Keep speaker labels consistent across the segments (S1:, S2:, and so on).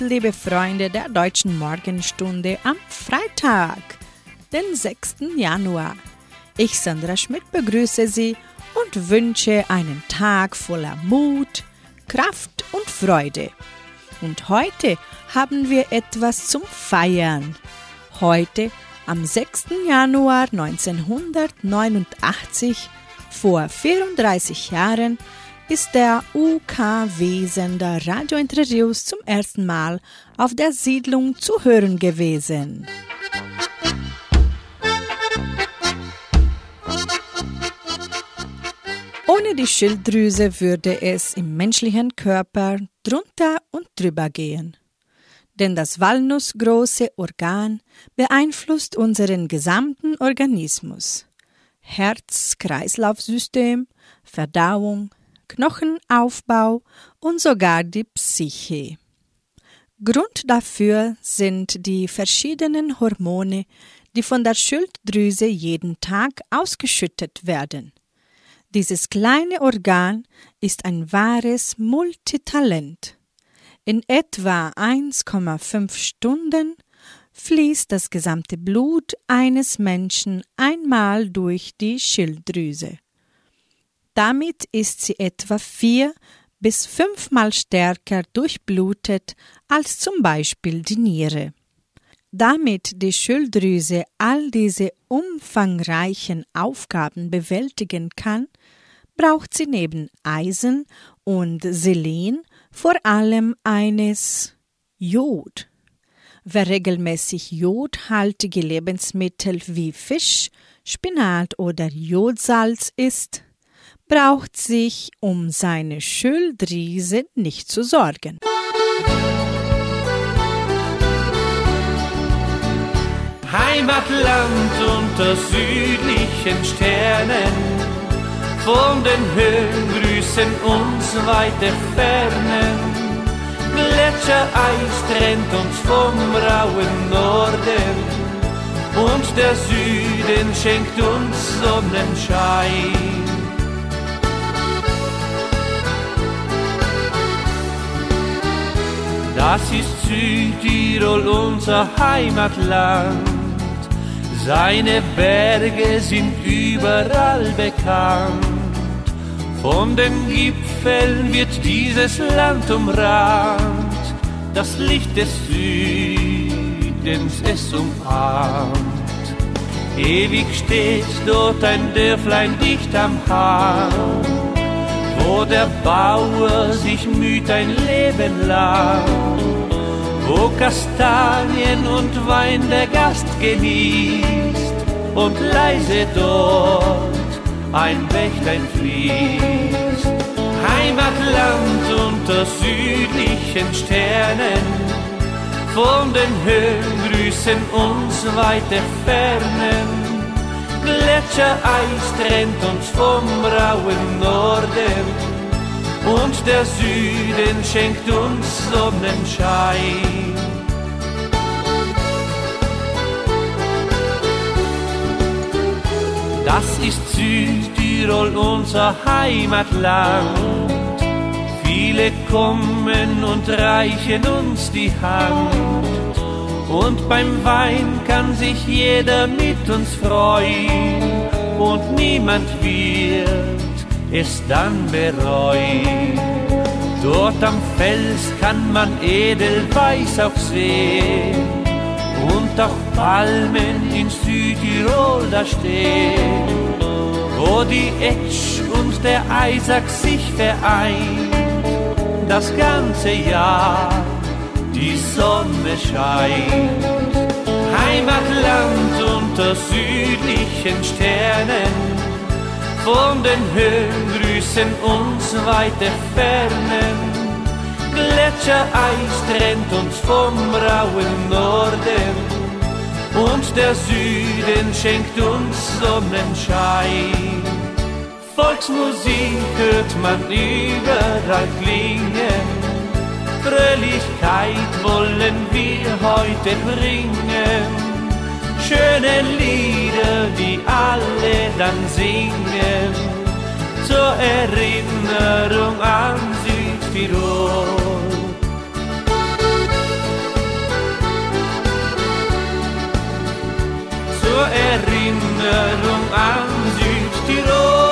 S1: liebe Freunde der deutschen Morgenstunde am Freitag, den 6. Januar. Ich, Sandra Schmidt, begrüße Sie und wünsche einen Tag voller Mut, Kraft und Freude. Und heute haben wir etwas zum Feiern. Heute, am 6. Januar 1989, vor 34 Jahren, ist der UK-Wesender Radio Entre zum ersten Mal auf der Siedlung zu hören gewesen. Ohne die Schilddrüse würde es im menschlichen Körper drunter und drüber gehen. Denn das walnussgroße Organ beeinflusst unseren gesamten Organismus. Herz-Kreislauf-System, Verdauung, Knochenaufbau und sogar die Psyche. Grund dafür sind die verschiedenen Hormone, die von der Schilddrüse jeden Tag ausgeschüttet werden. Dieses kleine Organ ist ein wahres Multitalent. In etwa 1,5 Stunden fließt das gesamte Blut eines Menschen einmal durch die Schilddrüse. Damit ist sie etwa vier bis fünfmal stärker durchblutet als zum Beispiel die Niere. Damit die Schilddrüse all diese umfangreichen Aufgaben bewältigen kann, braucht sie neben Eisen und Selen vor allem eines Jod. Wer regelmäßig jodhaltige Lebensmittel wie Fisch, Spinat oder Jodsalz isst, braucht sich um seine Schilddrüse nicht zu sorgen.
S2: Heimatland unter südlichen Sternen, von den Höhen grüßen uns weite Fernen. Gletschereis trennt uns vom rauen Norden und der Süden schenkt uns Sonnenschein. Das ist Südtirol, unser Heimatland. Seine Berge sind überall bekannt. Von den Gipfeln wird dieses Land umrahmt. Das Licht des Südens es umarmt. Ewig steht dort ein Dörflein dicht am Hang wo der Bauer sich müht ein Leben lang, wo Kastanien und Wein der Gast genießt und leise dort ein Bächlein fließt. Heimatland unter südlichen Sternen, von den Höhen grüßen uns weite Fernen Gletschereis trennt uns vom rauen Norden und der Süden schenkt uns Sonnenschein. Das ist Südtirol, unser Heimatland. Viele kommen und reichen uns die Hand und beim Wein kann sich jeder mit uns freuen. Und niemand wird es dann bereuen. Dort am Fels kann man Edelweiß auch sehen. Und auch Palmen in Südtirol da stehen, wo die Etsch und der Eisack sich vereint, das ganze Jahr die Sonne scheint. Heimatland unter südlichen Sternen, von den Höhen grüßen uns weite Fernen. Gletschereis trennt uns vom rauen Norden und der Süden schenkt uns Sonnenschein. Volksmusik hört man überall klingen Fröhlichkeit wollen wir heute bringen. Schöne Lieder, die alle dann singen, zur Erinnerung an Südtirol.
S3: Zur Erinnerung an Südtirol.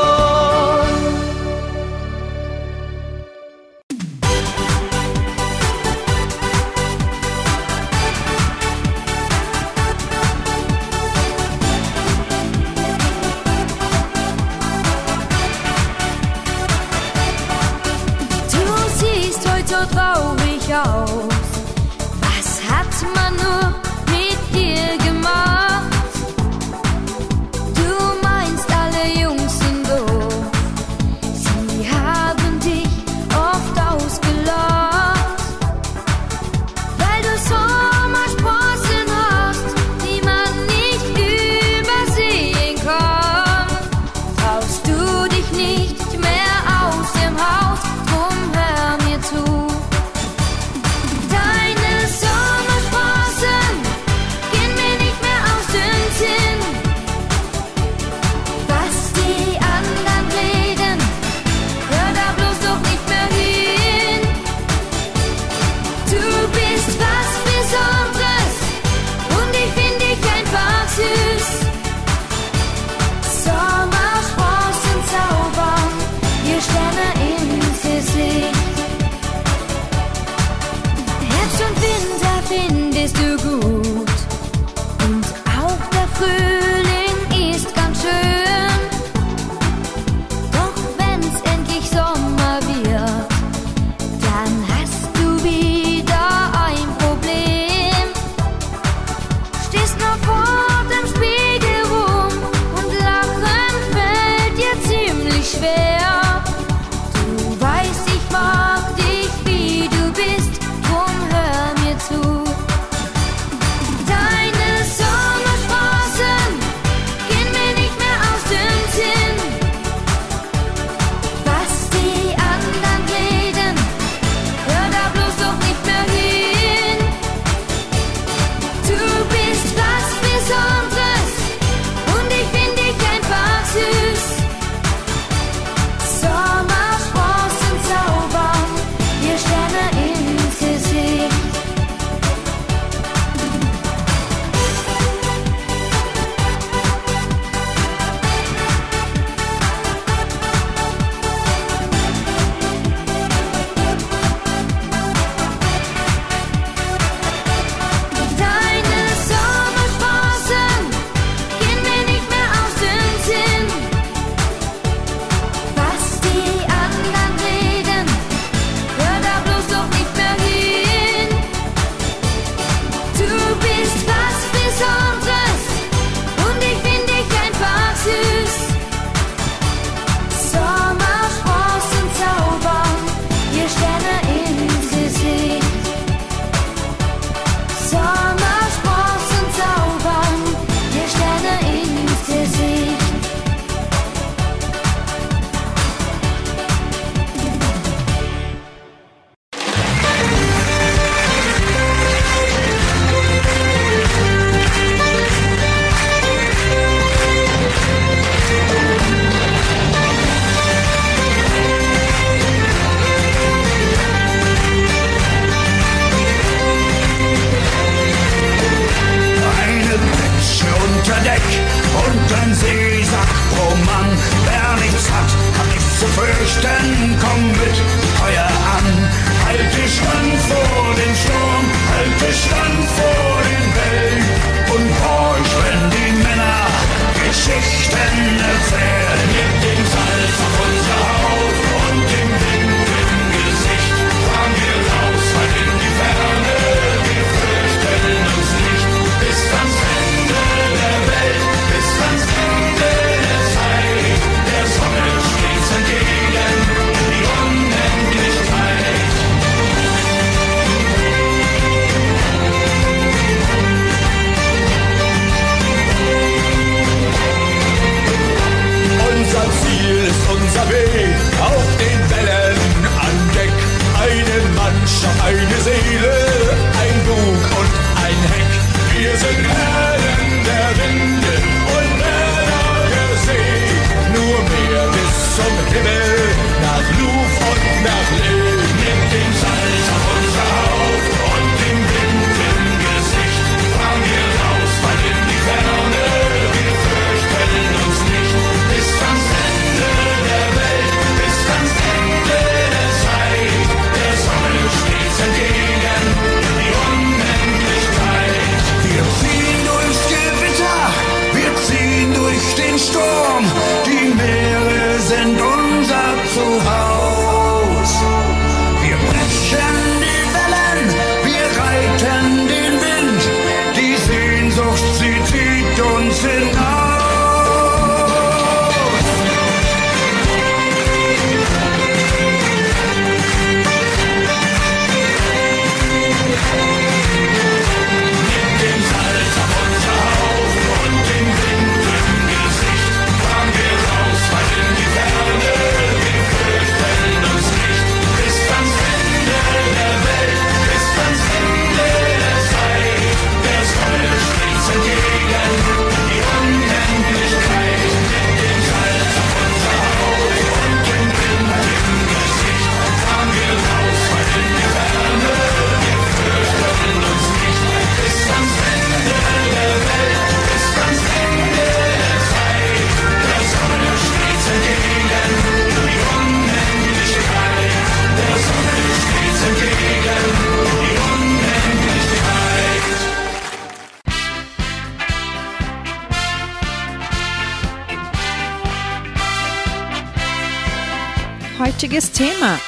S1: show.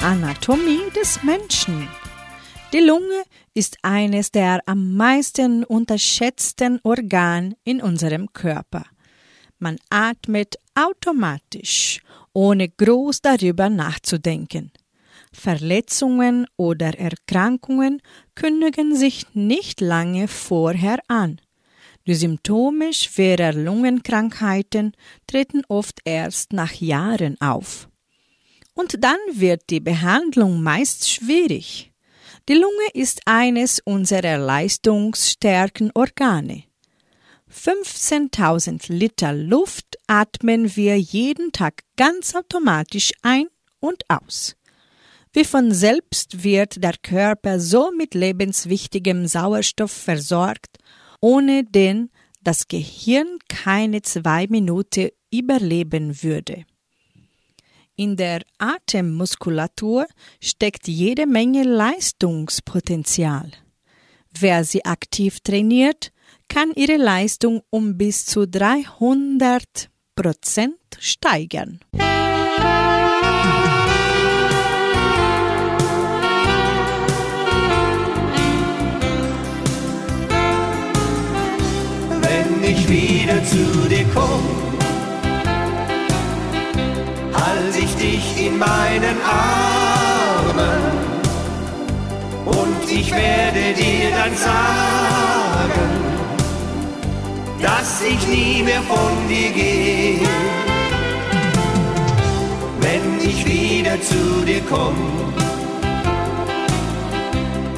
S1: Anatomie des Menschen. Die Lunge ist eines der am meisten unterschätzten Organ in unserem Körper. Man atmet automatisch, ohne groß darüber nachzudenken. Verletzungen oder Erkrankungen kündigen sich nicht lange vorher an. Die Symptome schwerer Lungenkrankheiten treten oft erst nach Jahren auf. Und dann wird die Behandlung meist schwierig. Die Lunge ist eines unserer leistungsstärken Organe. 15.000 Liter Luft atmen wir jeden Tag ganz automatisch ein und aus. Wie von selbst wird der Körper so mit lebenswichtigem Sauerstoff versorgt, ohne den das Gehirn keine zwei Minuten überleben würde. In der Atemmuskulatur steckt jede Menge Leistungspotenzial. Wer sie aktiv trainiert, kann ihre Leistung um bis zu 300 Prozent steigern.
S4: Wenn ich wieder zu dir komme, halte ich dich in meinen Armen und ich werde dir dann sagen, dass ich nie mehr von dir gehe. Wenn ich wieder zu dir komme,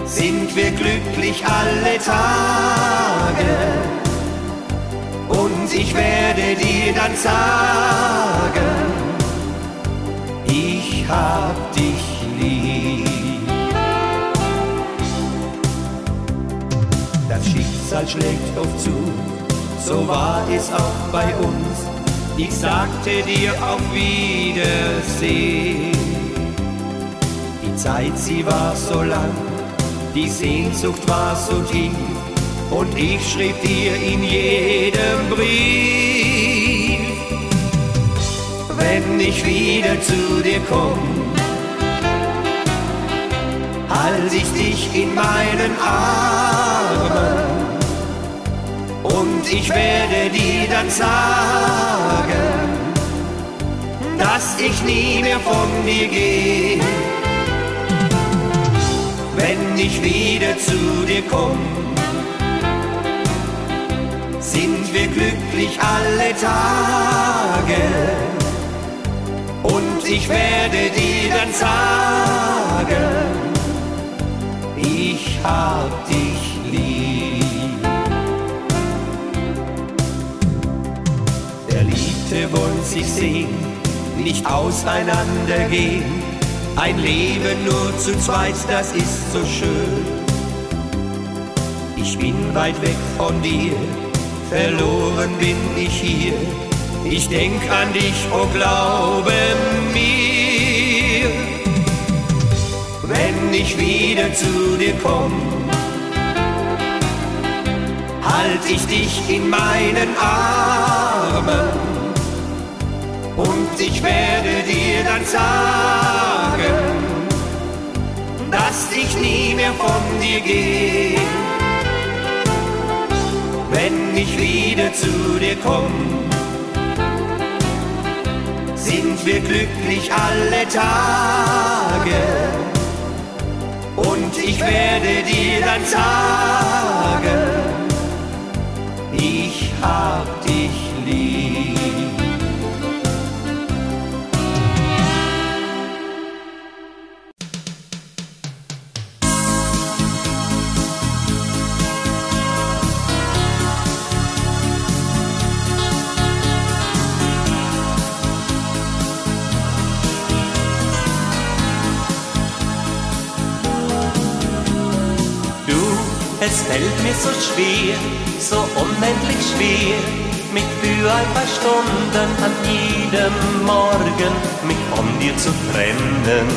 S4: sind wir glücklich alle Tage. Und ich werde dir dann sagen, ich hab dich lieb. Das Schicksal schlägt oft zu, so war es auch bei uns. Ich sagte dir auf Wiedersehen. Die Zeit, sie war so lang, die Sehnsucht war so tief und ich schrieb dir in jedem Brief wenn ich wieder zu dir komm. Halt ich dich in meinen Armen und ich werde dir dann sagen, dass ich nie mehr von dir gehe. Wenn ich wieder zu dir komm, sind wir glücklich alle Tage ich werde dir dann sagen, ich hab dich lieb. Verliebte wollen sich sehen, nicht auseinandergehen. Ein Leben nur zu zweit, das ist so schön. Ich bin weit weg von dir, verloren bin ich hier ich denk an dich, oh glaube mir, wenn ich wieder zu dir komm, halt ich dich in meinen Armen und ich werde dir dann sagen, dass ich nie mehr von dir gehe. wenn ich wieder zu dir komm. Sind wir glücklich alle Tage. Und ich werde dir dann sagen, ich hab
S5: Es fällt mir so schwer, so unendlich schwer, mich für ein paar Stunden an jedem Morgen mich von dir zu trennen.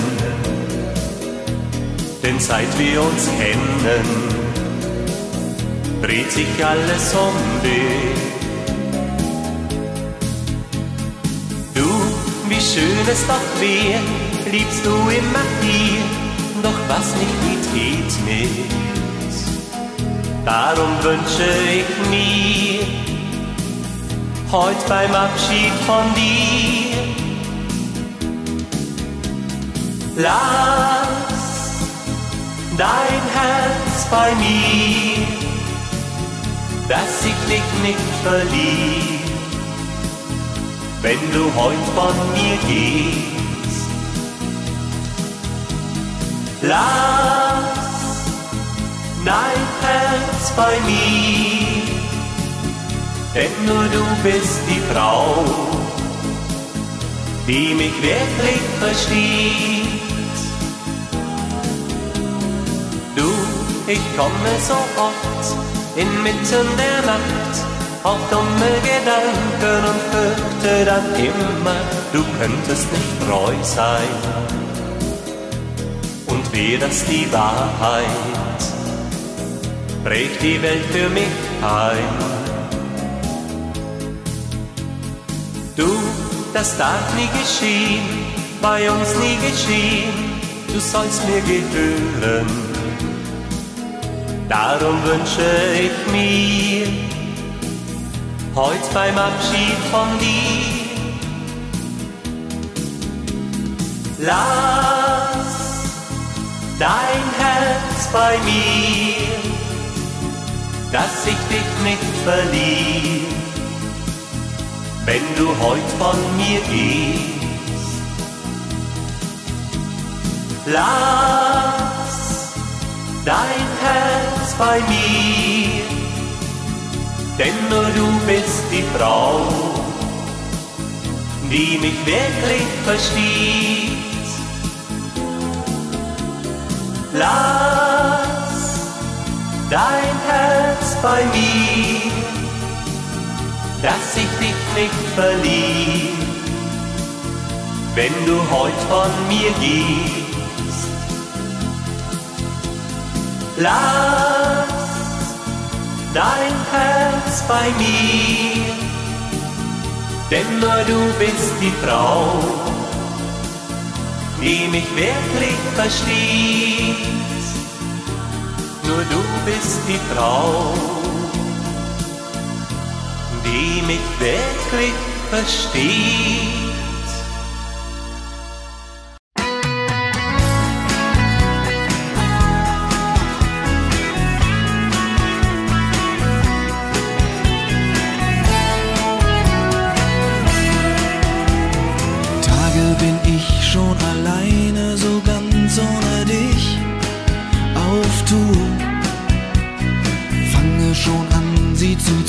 S5: Denn seit wir uns kennen, dreht sich alles um dich. Du, wie schön es doch wär, liebst du immer hier, doch was nicht geht, geht nicht. Darum wünsche ich mir heute beim Abschied von dir, lass dein Herz bei mir, dass ich dich nicht verliere, wenn du heute von mir gehst. Lass dein Herz bei mir, denn nur du bist die Frau, die mich wirklich versteht. Du, ich komme so oft inmitten der Nacht auf dumme Gedanken und fürchte dann immer, du könntest nicht treu sein. Und wäre das die Wahrheit? Bricht die Welt für mich ein. Du, das darf nie geschehen, bei uns nie geschehen, du sollst mir gehören. Darum wünsche ich mir heute beim Abschied von dir, lass dein Herz bei mir nicht verliere, wenn du heut von mir gehst. Lass dein Herz bei mir, denn nur du bist die Frau, die mich wirklich versteht. Lass dein Herz bei mir, dass ich dich nicht verliere, wenn du heut von mir gehst. Lass dein Herz bei mir, denn nur du bist die Frau, die mich wirklich versteht nur du bist die Frau, die mich wirklich versteht.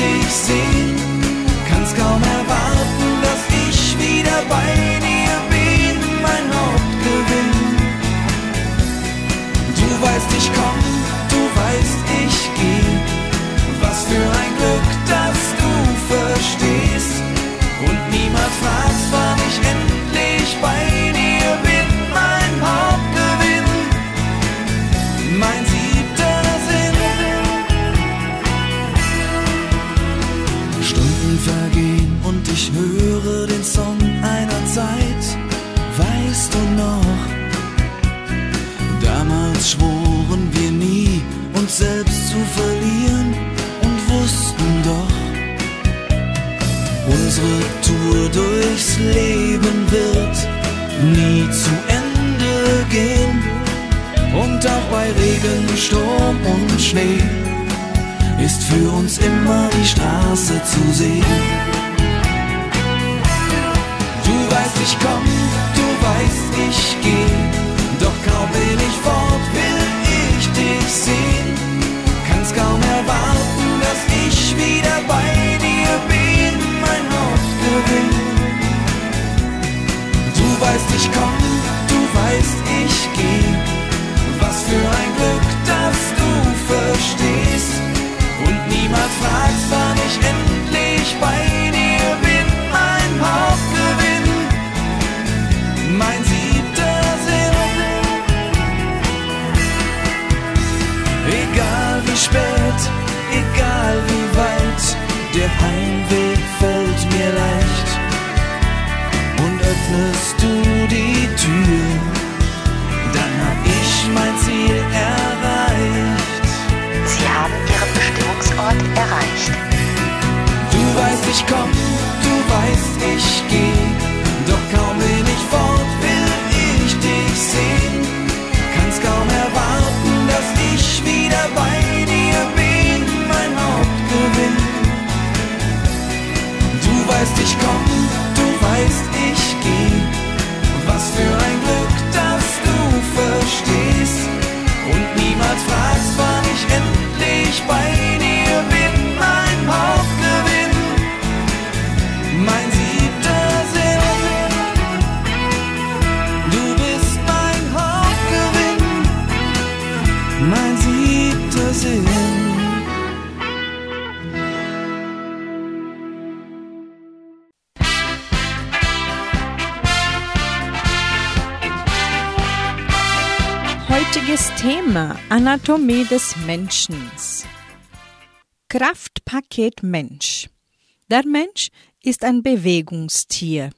S6: dich sehen. Kannst kaum erwarten, dass ich wieder bei dir Leben wird nie zu Ende gehen. Und auch bei Regen, Sturm und Schnee ist für uns immer die Straße zu sehen. Du weißt, ich komm, du weißt, ich geh, doch kaum bin ich fort, will ich dich sehen. Weißt, ich komm, du weißt, ich geh, was für ein Glück, dass du verstehst. Und niemals fragst, wann ich endlich bei dir bin, mein Hauptgewinn, mein siebter Sinn. Egal wie spät, egal wie weit, der Heimweg fällt mir leicht. Öffnest du die Tür, dann hab ich mein Ziel erreicht.
S7: Sie haben Ihren Bestimmungsort erreicht.
S6: Du weißt, ich komm, du weißt, ich geh. Doch kaum bin ich fort, will ich dich sehen. Kann's kaum erwarten, dass ich wieder bei
S1: Thema Anatomie des Menschen. Kraftpaket Mensch. Der Mensch ist ein Bewegungstier.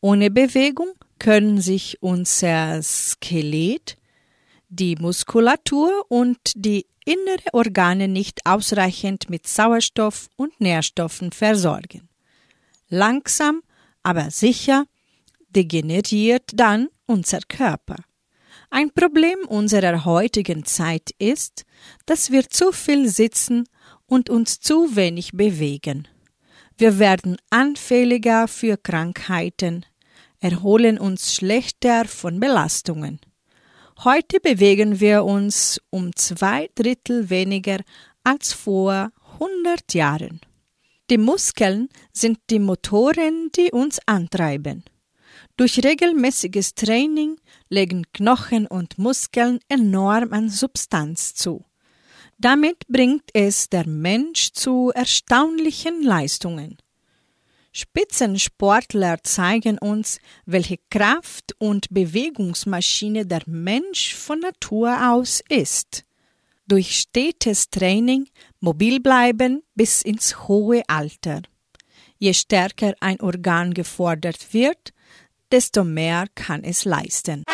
S1: Ohne Bewegung können sich unser Skelett, die Muskulatur und die innere Organe nicht ausreichend mit Sauerstoff und Nährstoffen versorgen. Langsam, aber sicher degeneriert dann unser Körper. Ein Problem unserer heutigen Zeit ist, dass wir zu viel sitzen und uns zu wenig bewegen. Wir werden anfälliger für Krankheiten, erholen uns schlechter von Belastungen. Heute bewegen wir uns um zwei Drittel weniger als vor 100 Jahren. Die Muskeln sind die Motoren, die uns antreiben. Durch regelmäßiges Training legen Knochen und Muskeln enorm an Substanz zu. Damit bringt es der Mensch zu erstaunlichen Leistungen. Spitzensportler zeigen uns, welche Kraft- und Bewegungsmaschine der Mensch von Natur aus ist. Durch stetes Training mobil bleiben bis ins hohe Alter. Je stärker ein Organ gefordert wird, desto mehr kann es leisten.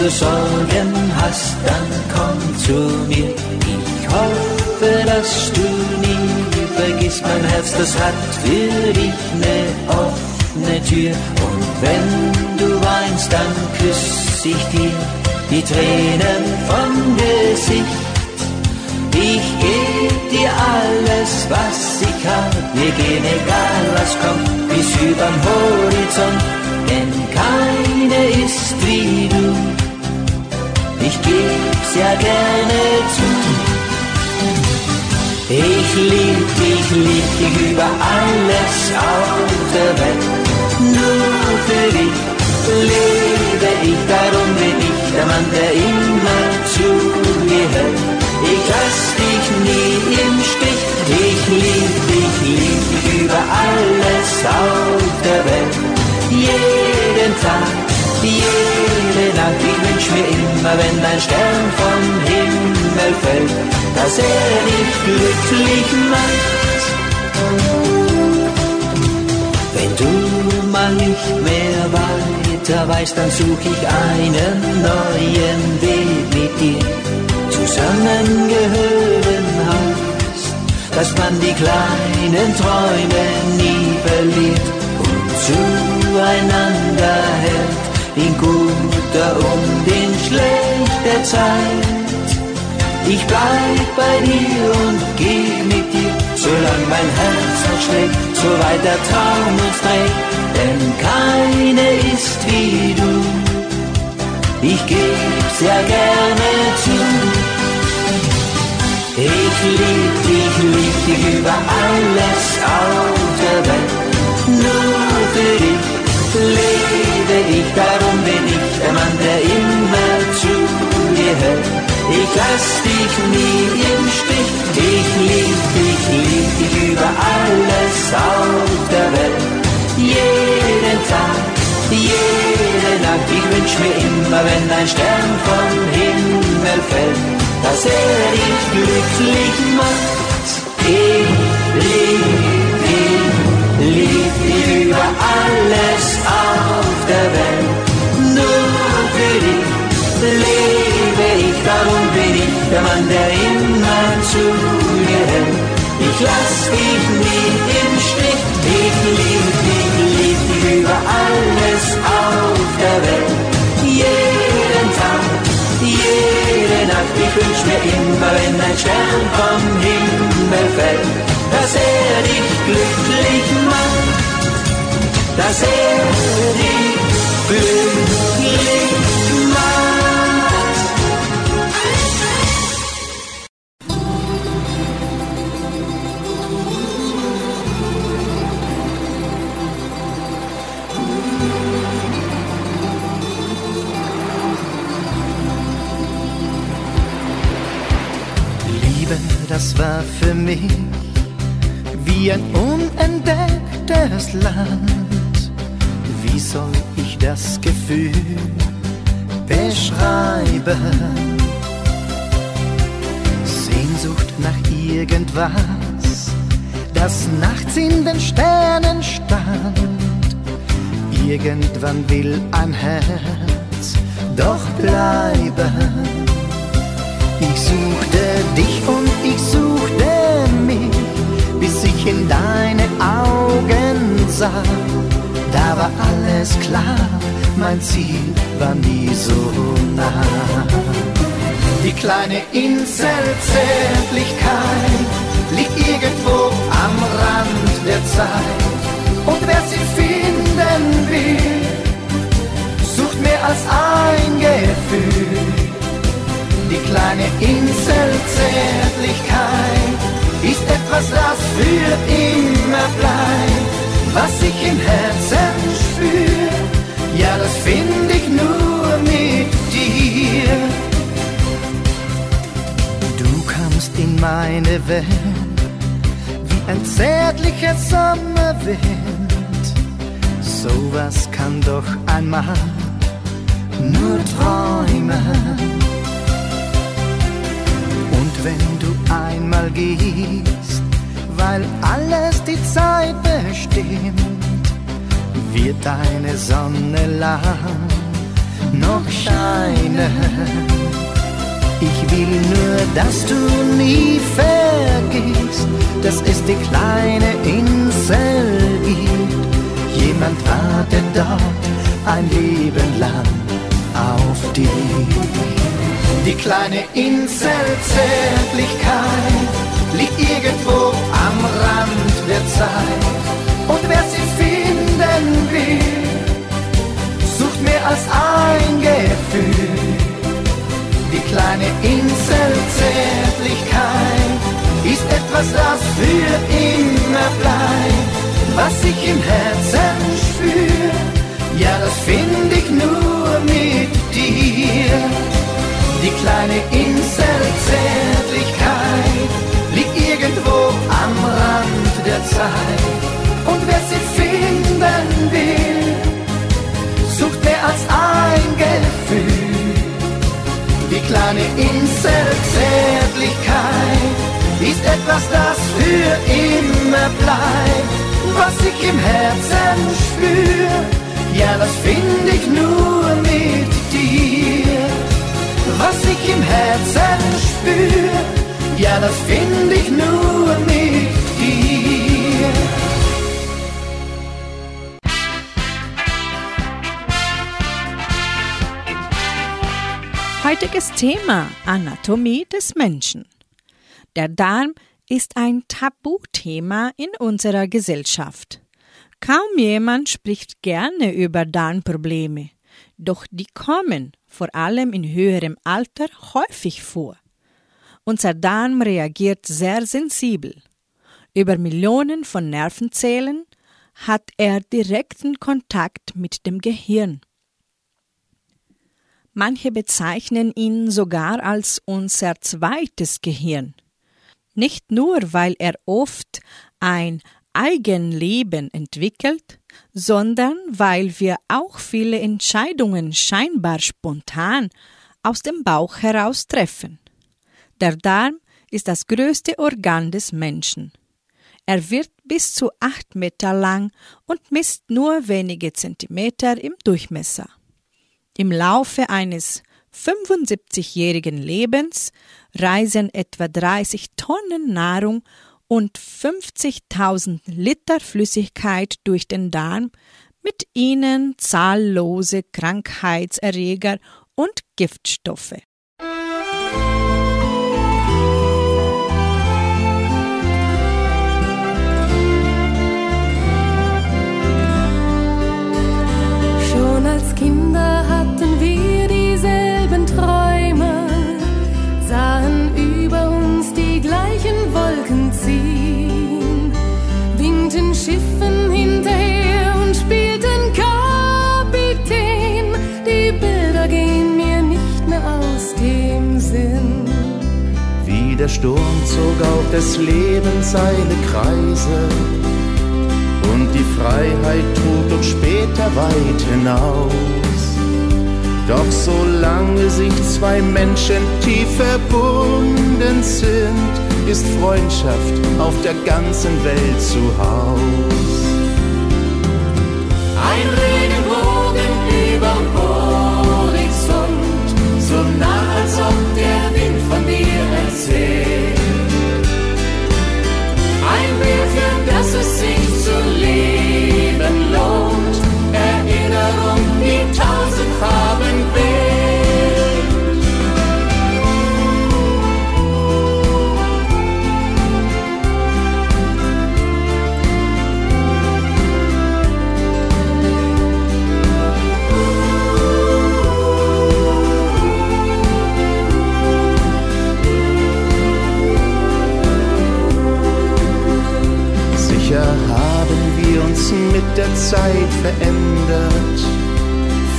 S8: Du Sorgen hast, dann komm zu mir. Ich hoffe, dass du nie vergisst, mein Herz, das hat für dich eine offene Tür. Und wenn du weinst, dann küss ich dir die Tränen vom Gesicht. Ich geb dir alles, was ich hab. Wir gehen egal was kommt, bis übern Horizont. Denn keine ist wie du. Ich geb's ja gerne zu. Ich lieb dich, lieb dich über alles auf der Welt. Nur für dich lebe ich, darum bin ich der Mann, der immer zu dir hält. Ich lass dich nie im Stich, ich lieb dich, lieb dich über alles auf Tag, jede Nacht. Ich wünsch mir immer, wenn dein Stern vom Himmel fällt, dass er dich glücklich macht. Wenn du mal nicht mehr weiter weißt, dann such ich einen neuen Weg mit dir. Zusammengehören heißt, dass man die kleinen Träume nie verliert und zueinander hält, in guter und in schlechter Zeit. Ich bleib bei dir und geh mit dir, solang mein Herz noch schlägt, so weit der Traum uns trägt, denn keine ist wie du. Ich geb's ja gerne zu. Ich lieb dich, lieb dich über alles auf der Welt. Nur für dich lebe ich, darum bin ich der Mann, der immer zu dir hält. Ich lass dich nie im Stich, ich lieb dich, lieb dich über alles auf der Welt. Jeden Tag, jede Nacht, ich wünsch mir immer, wenn ein Stern vom Himmel fällt, dass er dich glücklich macht. Ich lieb dich, lieb dich über alles der Mann, der immer zu dir hält. Ich lass dich nie im Stich, ich lieb dich, lieb dich über alles auf der Welt. Jeden Tag, jede Nacht, ich wünsch mir immer, wenn ein Stern vom Himmel fällt, dass er dich glücklich macht, dass er dich glücklich macht.
S9: Mich wie ein unentdecktes Land. Wie soll ich das Gefühl beschreiben? Sehnsucht nach irgendwas, das nachts in den Sternen stand. Irgendwann will ein Herz doch bleiben. Ich suchte dich und ich suchte bis ich in deine Augen sah. Da war alles klar, mein Ziel war nie so nah. Die kleine Insel Zärtlichkeit liegt irgendwo am Rand der Zeit. Und wer sie finden Was ich im Herzen spür, ja, das finde ich nur mit dir. Du kamst in meine Welt wie ein zärtlicher Sommerwind. Sowas kann doch einmal nur träumen. Und wenn du einmal gehst, weil alles die Zeit bestimmt, wird deine Sonne lang noch scheinen. Ich will nur, dass du nie vergisst, dass es die kleine Insel gibt. Jemand wartet dort ein Leben lang auf dich. Die kleine Insel Zärtlichkeit liegt irgendwo am Rand der Zeit. Und wer sie finden will, sucht mehr als ein Gefühl. Die kleine Insel Zärtlichkeit ist etwas, das für immer bleibt. Was ich im Herzen spür, ja, das finde ich nur mit dir. Die kleine Insel Zärtlichkeit der Zeit. Und wer sie finden will, sucht mehr als ein Gefühl. Die kleine Insel Zärtlichkeit ist etwas, das für immer bleibt. Was ich im Herzen spür, ja, das finde ich nur mit dir. Was ich im Herzen spür, ja, das finde ich nur mit dir.
S1: Heutiges Thema Anatomie des Menschen. Der Darm ist ein Tabuthema in unserer Gesellschaft. Kaum jemand spricht gerne über Darmprobleme, doch die kommen, vor allem in höherem Alter, häufig vor. Unser Darm reagiert sehr sensibel. Über Millionen von Nervenzellen hat er direkten Kontakt mit dem Gehirn. Manche bezeichnen ihn sogar als unser zweites Gehirn. Nicht nur, weil er oft ein Eigenleben entwickelt, sondern weil wir auch viele Entscheidungen scheinbar spontan aus dem Bauch heraus treffen. Der Darm ist das größte Organ des Menschen. Er wird bis zu acht Meter lang und misst nur wenige Zentimeter im Durchmesser. Im Laufe eines 75-jährigen Lebens reisen etwa 30 Tonnen Nahrung und 50.000 Liter Flüssigkeit durch den Darm, mit ihnen zahllose Krankheitserreger und Giftstoffe.
S10: Sturm zog auch des Lebens seine Kreise und die Freiheit trug uns später weit hinaus. Doch solange sich zwei Menschen tief verbunden sind, ist Freundschaft auf der ganzen Welt zu Haus. Zeit verändert.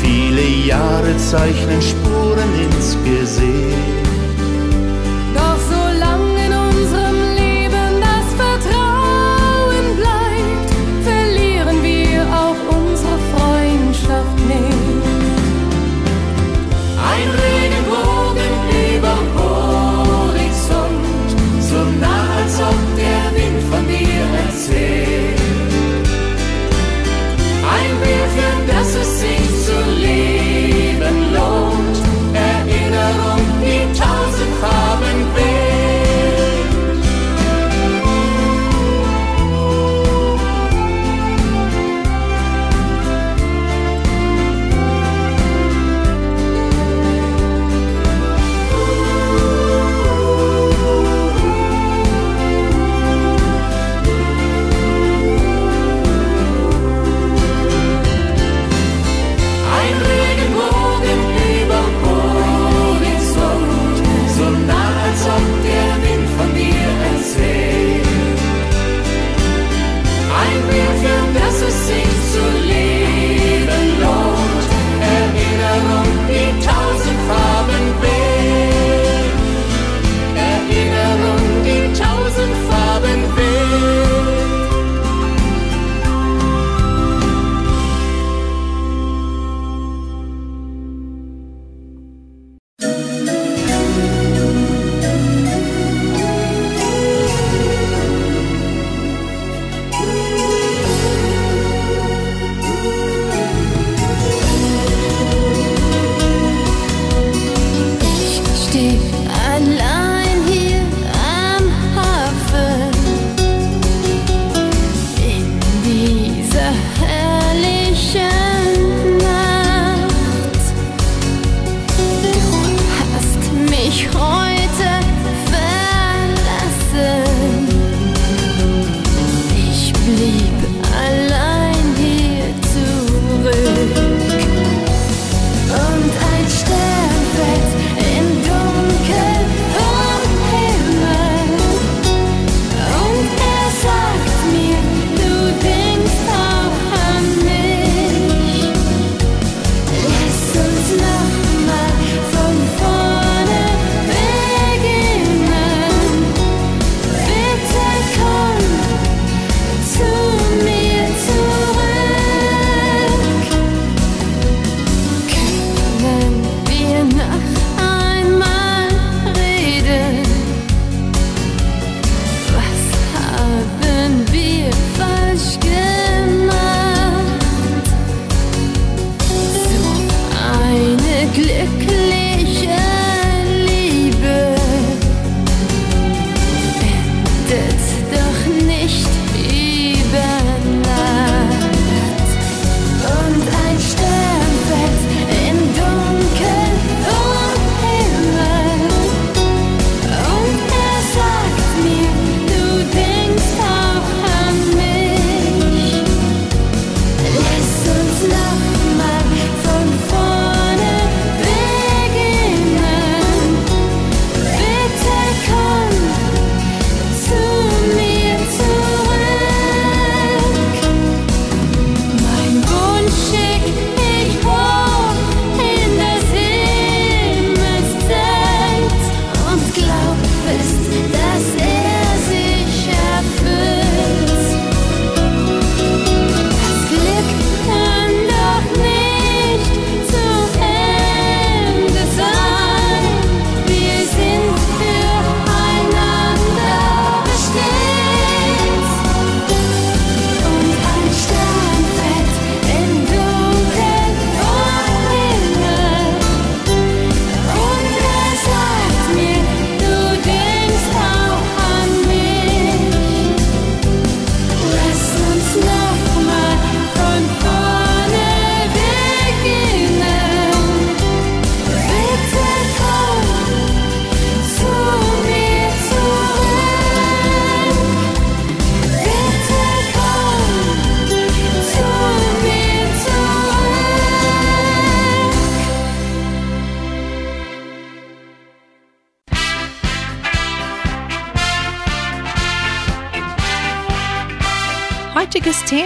S10: Viele Jahre zeichnen Spuren ins Gesicht.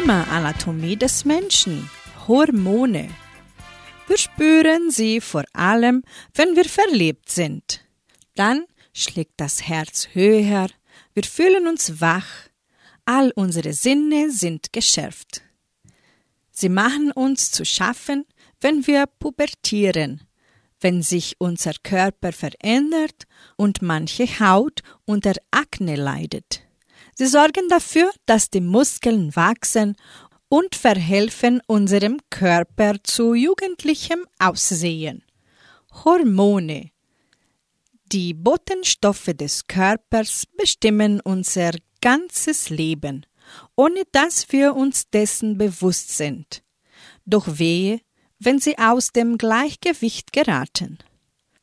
S1: Thema Anatomie des Menschen. Hormone. Wir spüren sie vor allem, wenn wir verliebt sind. Dann schlägt das Herz höher, wir fühlen uns wach, all unsere Sinne sind geschärft. Sie machen uns zu schaffen, wenn wir pubertieren, wenn sich unser Körper verändert und manche Haut unter Akne leidet. Sie sorgen dafür, dass die Muskeln wachsen und verhelfen unserem Körper zu jugendlichem Aussehen. Hormone. Die Botenstoffe des Körpers bestimmen unser ganzes Leben, ohne dass wir uns dessen bewusst sind. Doch wehe, wenn sie aus dem Gleichgewicht geraten.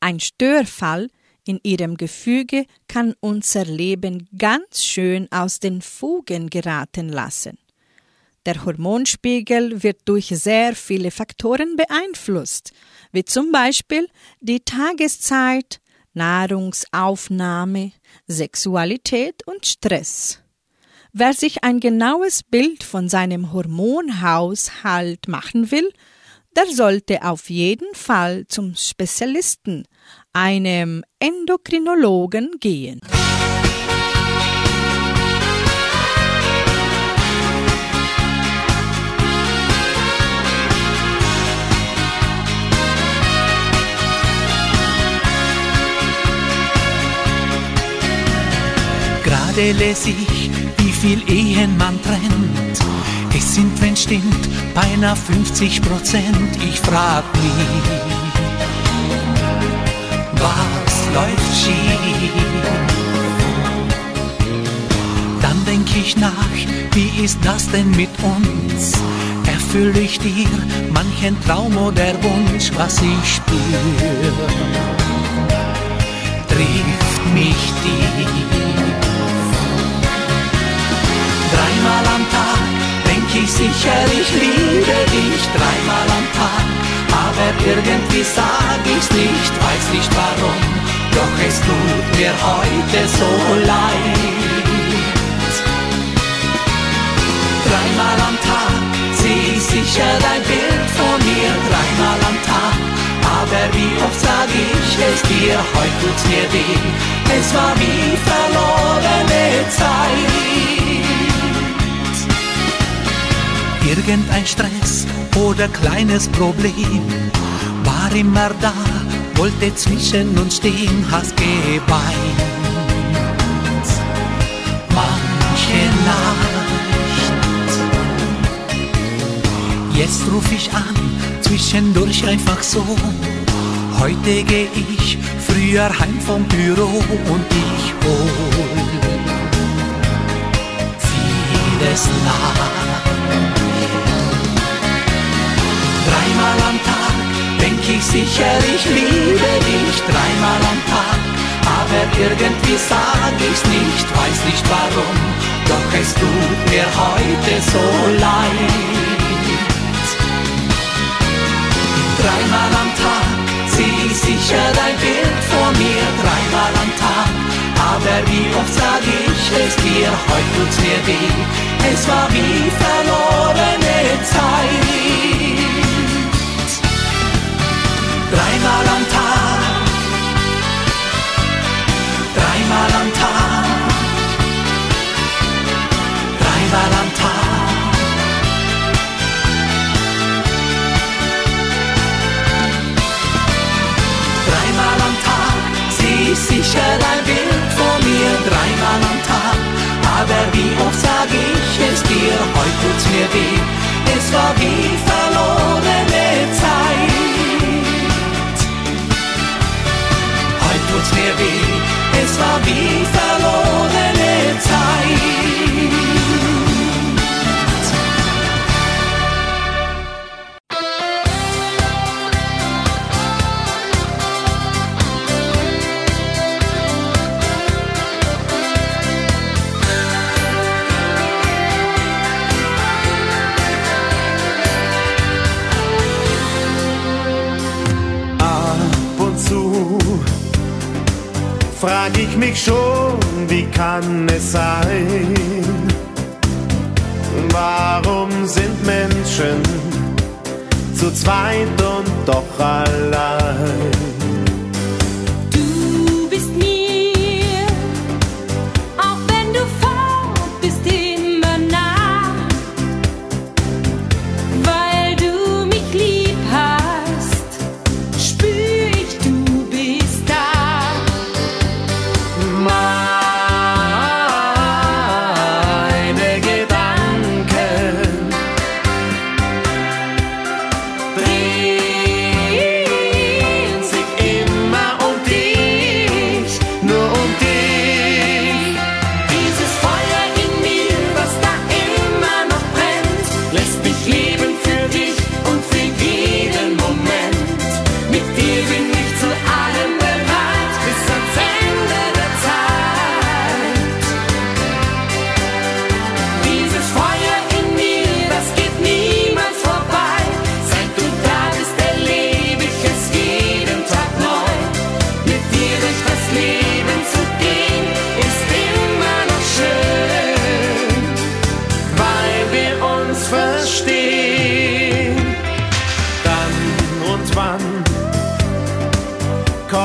S1: Ein Störfall in ihrem Gefüge kann unser Leben ganz schön aus den Fugen geraten lassen. Der Hormonspiegel wird durch sehr viele Faktoren beeinflusst, wie zum Beispiel die Tageszeit, Nahrungsaufnahme, Sexualität und Stress. Wer sich ein genaues Bild von seinem Hormonhaushalt machen will, der sollte auf jeden Fall zum Spezialisten, einem Endokrinologen, gehen.
S11: Gerade lese ich, wie viel Ehen man trennt. Es sind, wenn stimmt, beinahe 50 Prozent. Ich frag mich, läuft schief? Dann denk ich nach, wie ist das denn mit uns? Erfülle ich dir manchen Traum oder Wunsch, was ich spür? Trifft mich tief. Dreimal am Tag denk ich sicher, ich liebe dich. Dreimal am Tag, aber irgendwie sag ich's nicht, weiß nicht warum. Doch es tut mir heute so leid. Dreimal am Tag seh ich sicher dein Bild von mir. Dreimal am Tag, aber wie oft sag ich es dir, heute tut's mir weh. Es war wie verlorene Zeit. Irgendein Stress oder kleines Problem war immer da, wollte zwischen uns stehen, hast geweint. Manche Nacht, jetzt ruf ich an, zwischendurch einfach so. Heute geh ich früher heim vom Büro und ich hol vieles nach. Dreimal am Tag denk ich sicher, ich liebe dich. Dreimal am Tag, aber irgendwie sag ich's nicht, weiß nicht warum. Doch es tut mir heute so leid. Dreimal am Tag sieh ich sicher dein Bild vor mir. Dreimal am Tag, aber wie oft sag ich es dir, heute tut's mir weh. Es war wie verlorene Zeit. Dreimal am Tag, dreimal am Tag, dreimal am Tag. Dreimal am Tag sieh ich sicher dein Bild vor mir, dreimal am Tag. Aber wie oft sag ich es dir, heute tut's mir weh. Es war wie verlorene Zeit. Tut's mir weh, es war wie verlorene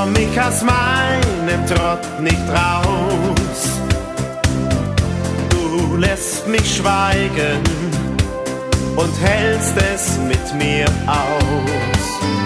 S3: komm ich aus meinem Trott nicht raus. Du lässt mich schweigen und hältst es mit mir aus.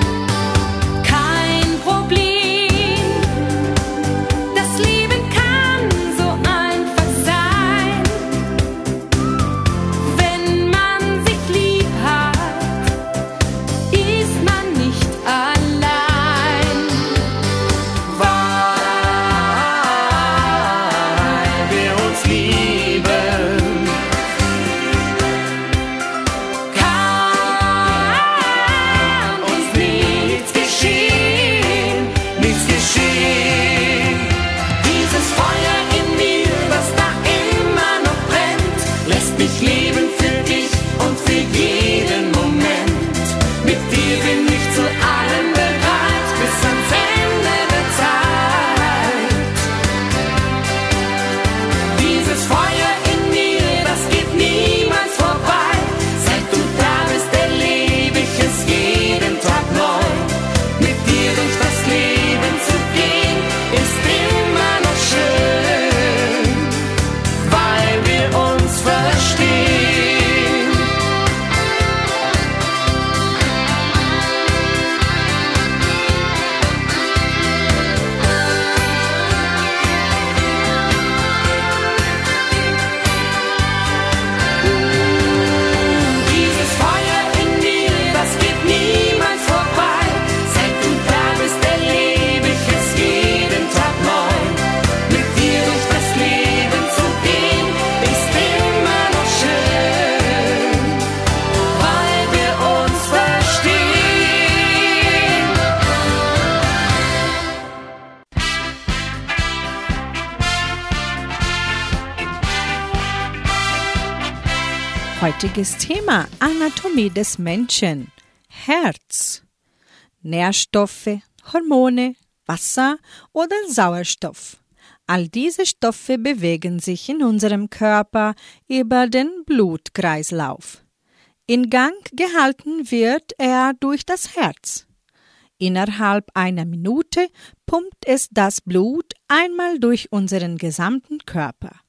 S1: Heutiges Thema Anatomie des Menschen. Herz. Nährstoffe, Hormone, Wasser oder Sauerstoff. All diese Stoffe bewegen sich in unserem Körper über den Blutkreislauf. In Gang gehalten wird er durch das Herz. Innerhalb einer Minute pumpt es das Blut einmal durch unseren gesamten Körper.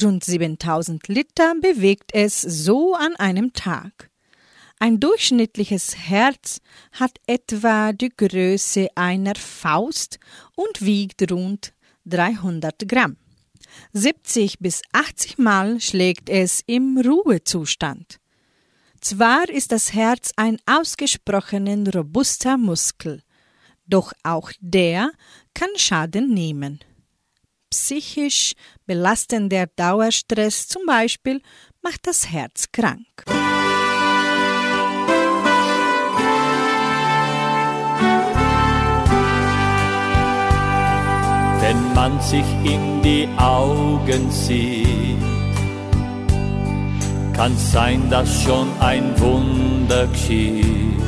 S1: Rund 7000 Liter bewegt es so an einem Tag. Ein durchschnittliches Herz hat etwa die Größe einer Faust und wiegt rund 300 Gramm. 70 bis 80 Mal schlägt es im Ruhezustand. Zwar ist das Herz ein ausgesprochen robuster Muskel, doch auch der kann Schaden nehmen. Psychisch belastender Dauerstress zum Beispiel macht das Herz krank.
S2: wenn man sich in die Augen sieht, kann sein, dass schon ein Wunder geschieht.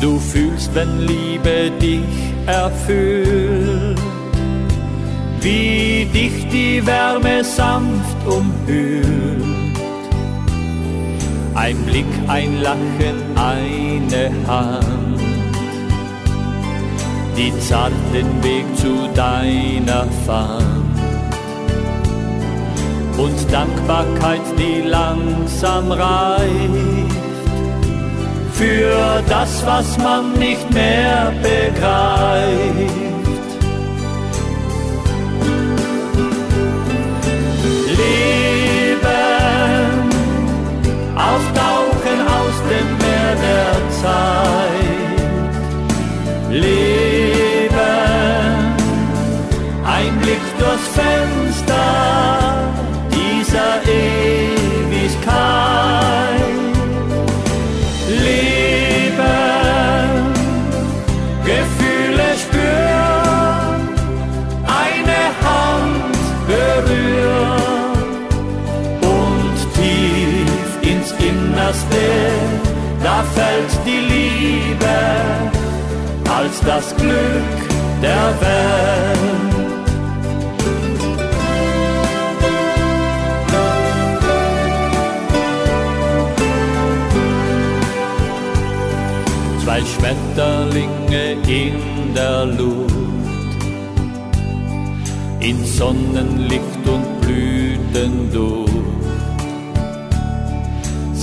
S2: Du fühlst, wenn Liebe dich erfüllt, wie dich die Wärme sanft umhüllt. Ein Blick, ein Lachen, eine Hand, die zart den Weg zu deiner fand. Und Dankbarkeit, die langsam reift für das, was man nicht mehr begreift. Auftauchen aus dem Meer der Zeit. Leben, ein Blick durchs Fenster da fällt die Liebe als das Glück der Welt. zwei Schmetterlinge in der Luft, in Sonnenlicht und Blütenduft.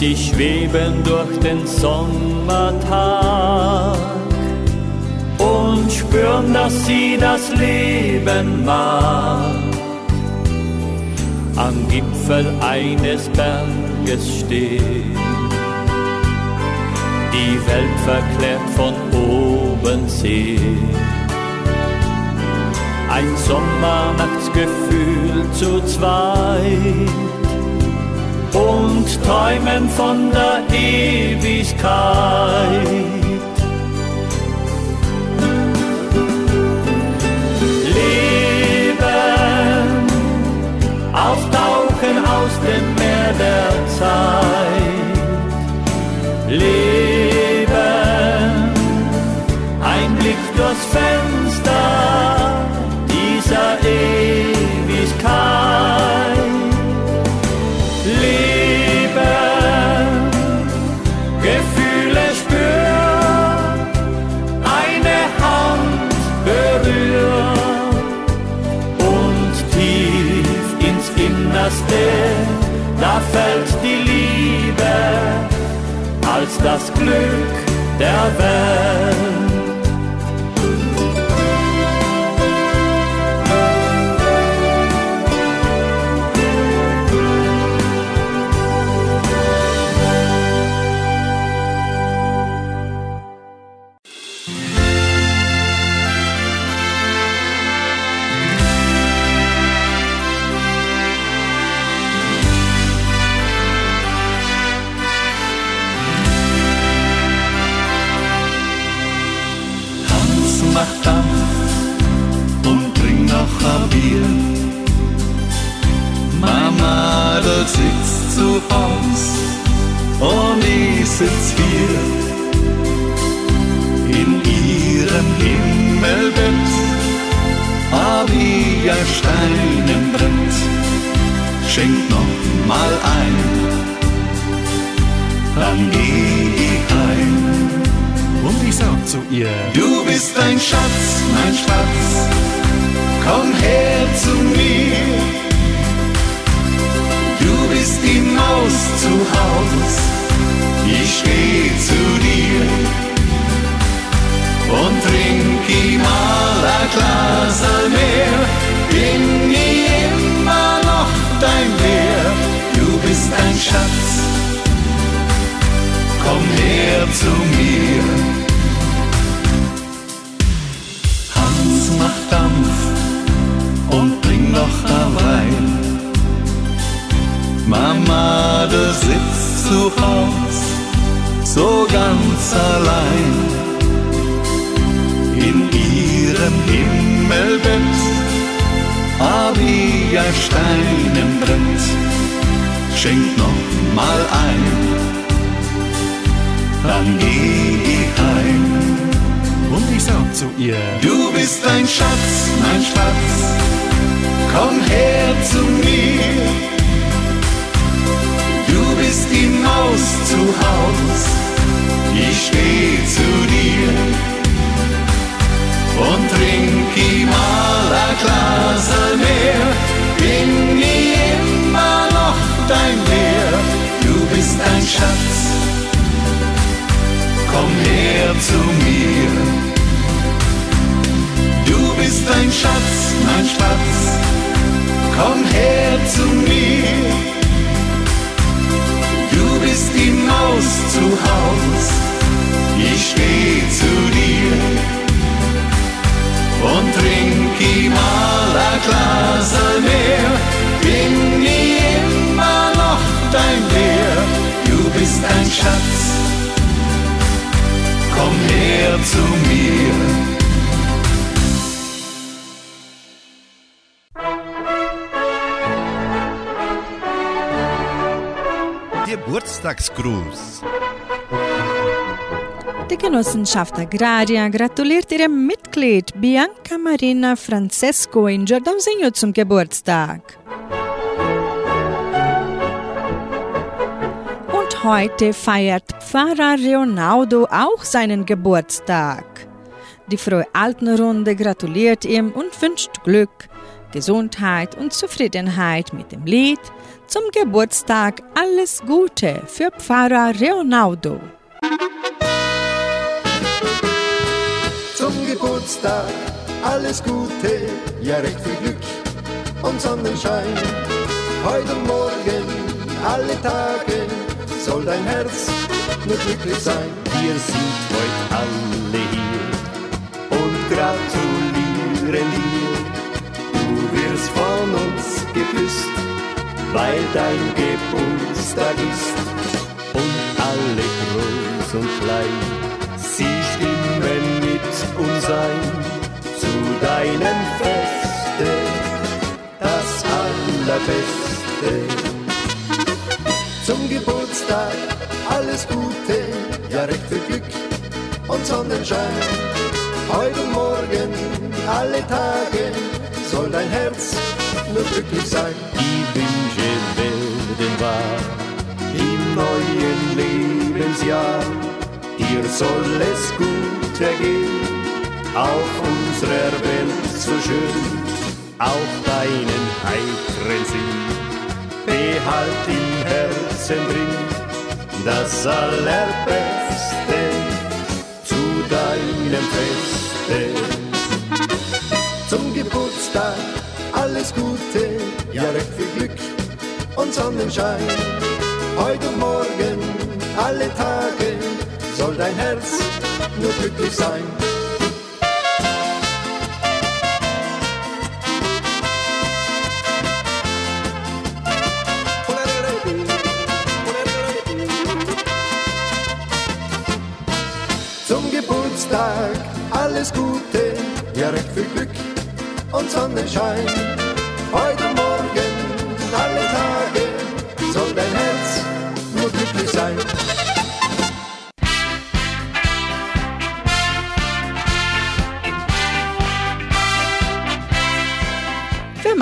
S2: Sie schweben durch den Sommertag und spüren, dass sie das Leben mag. Am Gipfel eines Berges steht die Welt verklärt von oben sehen. Ein Sommernachtsgefühl zu zweit und träumen von der Ewigkeit. Leben, auftauchen aus dem Meer der Zeit. Leben, ein Blick durchs Fenster das Glück der Welt.
S6: Schenk noch mal ein, dann geh ich heim.
S12: Und ich sag zu ihr,
S6: Du bist ein Schatz, mein Schatz, komm her zu mir. Du bist die Maus zu Haus, ich steh zu dir. Und trink ich mal ein Glas mehr, bin ich Schatz, komm her zu mir. Hans macht Dampf und bring noch ein Wein. Mama, du sitzt zu Haus, so ganz allein. In ihrem Himmelbett hab ich ein Steinenbrett, schenk noch mal ein, dann geh ich heim.
S12: und ich sag zu ihr,
S6: Du bist ein Schatz, mein Schatz,
S9: komm her zu mir. Du bist die Maus zu Haus, ich steh zu dir und trink ihm mal ein Glas mehr. Bin noch dein Bär, du bist ein Schatz, komm her zu mir. Du bist ein Schatz, mein Spatz,
S12: Geburtstagsgruß.
S1: Die Genossenschaft Agraria gratuliert ihrem Mitglied Bianca Marina Francesco in Giordanosinho zum Geburtstag. Und heute feiert Pfarrer Leonardo auch seinen Geburtstag. Die Frohe Altenrunde gratuliert ihm und wünscht Glück, Gesundheit und Zufriedenheit mit dem Lied zum Geburtstag alles Gute für Pfarrer Leonardo.
S9: Zum Geburtstag alles Gute, ja recht viel Glück und Sonnenschein. Heute morgen, alle Tage, soll dein Herz nur glücklich sein.
S5: Wir sind heute alle hier und gratulieren dir. Du wirst von uns geküsst, weil dein Geburtstag ist. Und alle groß und klein, sie stimmen mit uns ein zu deinem Feste, das Allerbeste.
S9: Zum Geburtstag alles Gute, ja recht viel Glück und Sonnenschein. Heute und morgen, alle Tage, soll dein Herz nur glücklich sein.
S5: Wahr im neuen Lebensjahr. Dir soll es gut ergehen, auf unserer Welt so schön, auch deinen heiteren Sinn. Behalt im Herzen drin das Allerbeste zu deinem Feste.
S9: Zum Geburtstag alles Gute, ja recht viel Glück und Sonnenschein. Heute und morgen, alle Tage, soll dein Herz nur glücklich sein. Zum Geburtstag alles Gute, ja recht viel Glück und Sonnenschein. Heute morgen,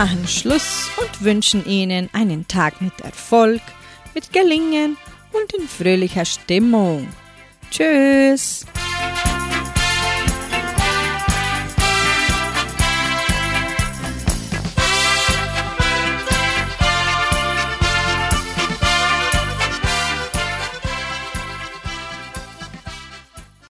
S1: machen Schluss und wünschen Ihnen einen Tag mit Erfolg, mit Gelingen und in fröhlicher Stimmung. Tschüss!